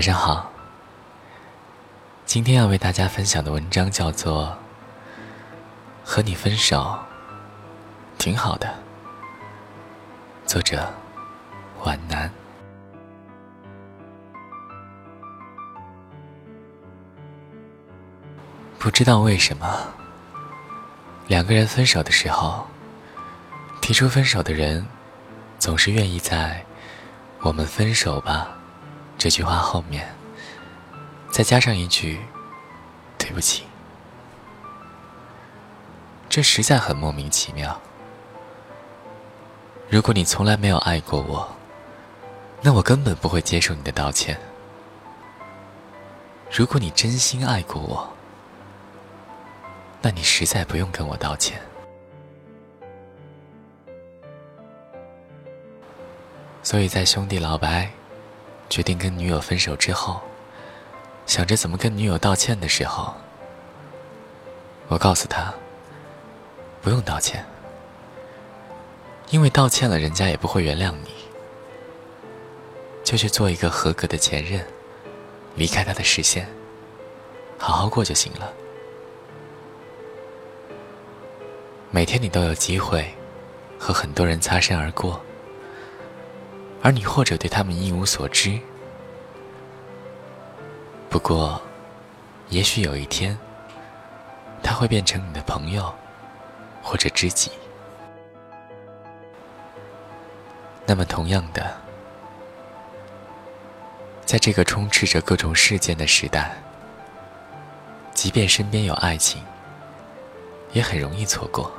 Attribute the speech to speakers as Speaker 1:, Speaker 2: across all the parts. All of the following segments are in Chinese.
Speaker 1: 晚上好。今天要为大家分享的文章叫做《和你分手挺好的》，作者皖南。不知道为什么，两个人分手的时候，提出分手的人总是愿意在。我们分手吧，这句话后面再加上一句“对不起”，这实在很莫名其妙。如果你从来没有爱过我，那我根本不会接受你的道歉。如果你真心爱过我，那你实在不用跟我道歉。所以在兄弟老白决定跟女友分手之后，想着怎么跟女友道歉的时候，我告诉他：“不用道歉，因为道歉了，人家也不会原谅你。就去做一个合格的前任，离开他的视线，好好过就行了。每天你都有机会和很多人擦身而过。”而你或者对他们一无所知，不过，也许有一天，他会变成你的朋友，或者知己。那么，同样的，在这个充斥着各种事件的时代，即便身边有爱情，也很容易错过。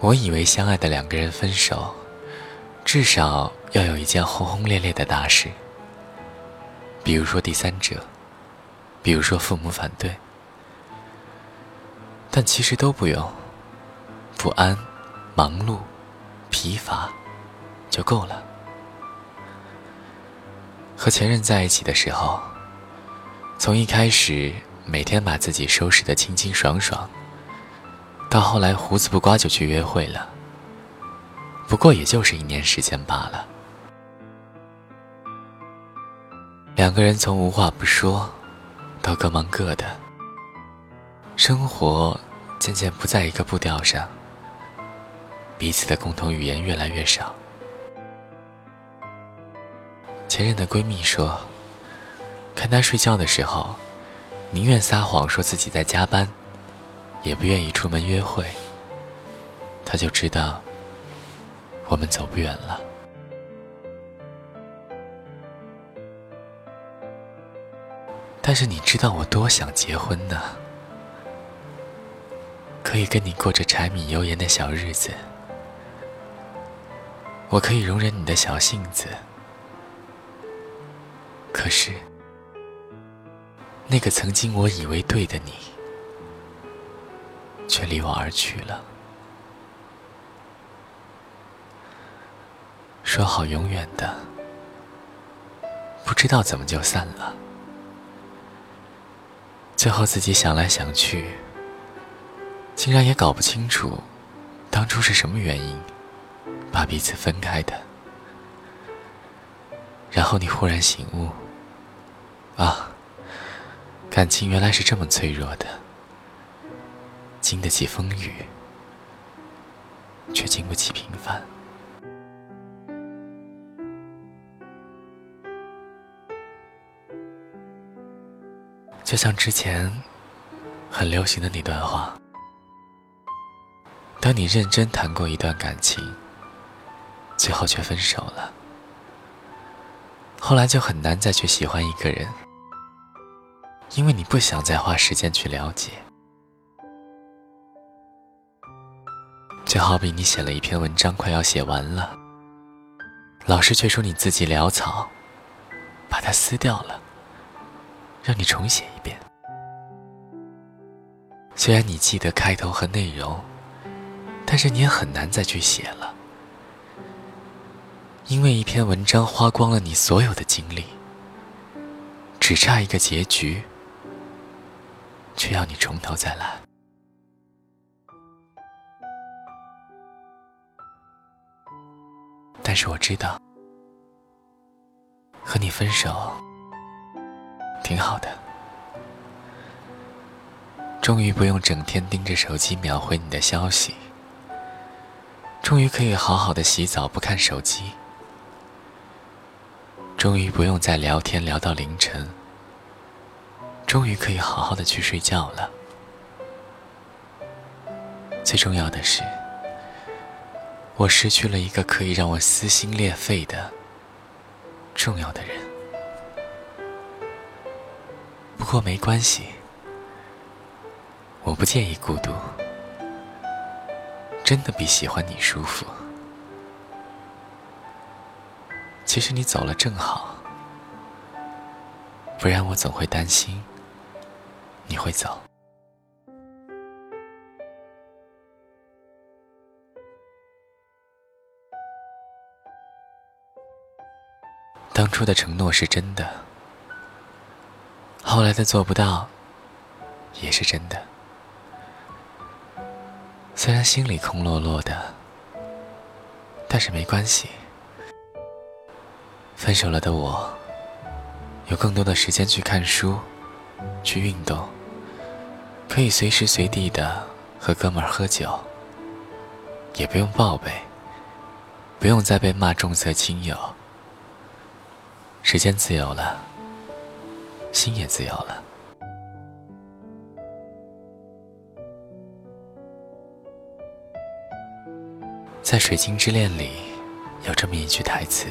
Speaker 1: 我以为相爱的两个人分手，至少要有一件轰轰烈烈的大事，比如说第三者，比如说父母反对，但其实都不用，不安、忙碌、疲乏就够了。和前任在一起的时候，从一开始每天把自己收拾得清清爽爽。到后来，胡子不刮就去约会了。不过也就是一年时间罢了。两个人从无话不说，到各忙各的，生活渐渐不在一个步调上，彼此的共同语言越来越少。前任的闺蜜说，看他睡觉的时候，宁愿撒谎说自己在加班。也不愿意出门约会，他就知道我们走不远了。但是你知道我多想结婚呢？可以跟你过着柴米油盐的小日子，我可以容忍你的小性子，可是那个曾经我以为对的你。却离我而去了。说好永远的，不知道怎么就散了。最后自己想来想去，竟然也搞不清楚，当初是什么原因把彼此分开的。然后你忽然醒悟，啊，感情原来是这么脆弱的。经得起风雨，却经不起平凡。就像之前很流行的那段话：，当你认真谈过一段感情，最后却分手了，后来就很难再去喜欢一个人，因为你不想再花时间去了解。就好比你写了一篇文章，快要写完了，老师却说你字迹潦草，把它撕掉了，让你重写一遍。虽然你记得开头和内容，但是你也很难再去写了，因为一篇文章花光了你所有的精力，只差一个结局，却要你从头再来。但是我知道，和你分手挺好的。终于不用整天盯着手机秒回你的消息，终于可以好好的洗澡不看手机，终于不用再聊天聊到凌晨，终于可以好好的去睡觉了。最重要的是，我失去了一个可以让我撕心裂肺的重要的人。不过没关系。我不介意孤独，真的比喜欢你舒服。其实你走了正好，不然我总会担心你会走。当初的承诺是真的，后来的做不到也是真的。虽然心里空落落的，但是没关系。分手了的我，有更多的时间去看书，去运动，可以随时随地的和哥们儿喝酒，也不用报备，不用再被骂重色轻友。时间自由了，心也自由了。在《水晶之恋》里，有这么一句台词：“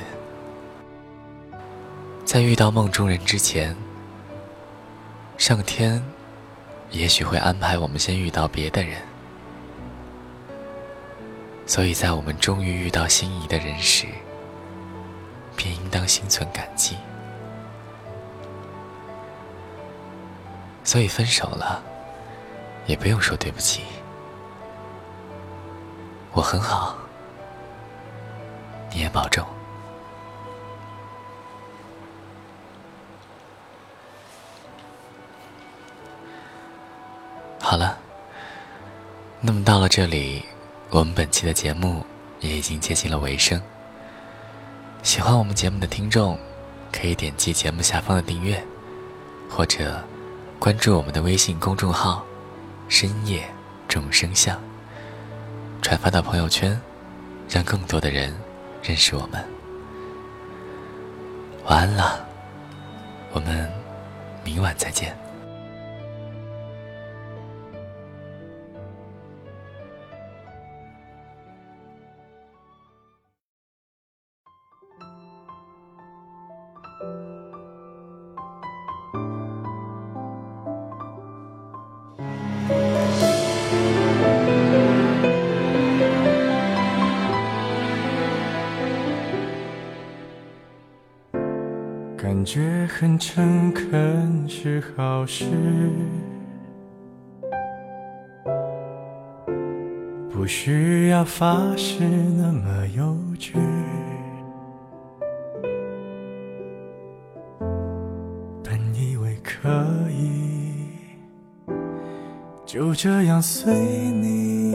Speaker 1: 在遇到梦中人之前，上天也许会安排我们先遇到别的人。所以在我们终于遇到心仪的人时，便应当心存感激。所以分手了，也不用说对不起，我很好。”你也保重。好了，那么到了这里，我们本期的节目也已经接近了尾声。喜欢我们节目的听众，可以点击节目下方的订阅，或者关注我们的微信公众号“深夜众生相”，转发到朋友圈，让更多的人。认识我们，晚安了，我们明晚再见。
Speaker 2: 感觉很诚恳是好事，不需要发誓那么幼稚。可以就这样随你，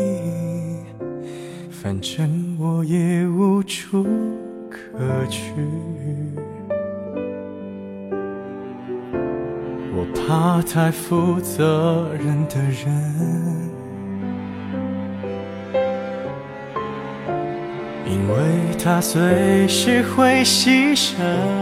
Speaker 2: 反正我也无处可去。我怕太负责任的人，因为他随时会牺牲。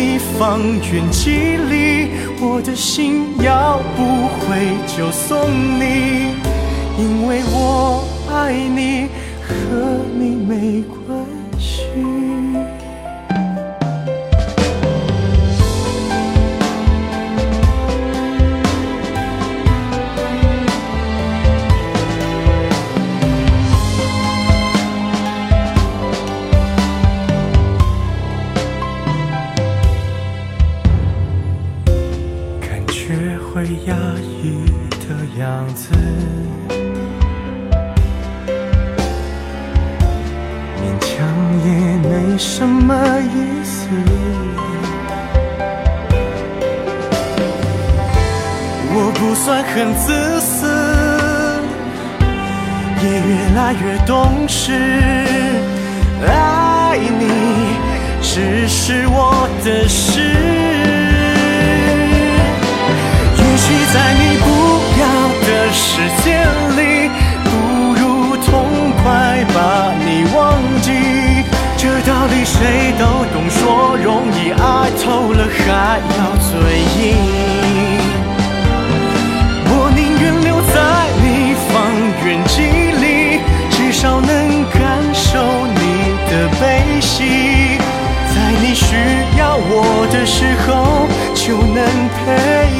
Speaker 2: 你方圆几里，我的心要不回就送你，因为我爱你，和你没关我不算很自私，也越来越懂事。爱你只是我的事。也许在你不要的世界里，不如痛快把你忘记。这道理谁都懂，说容易，爱透了还要嘴硬。少能感受你的悲喜，在你需要我的时候就能陪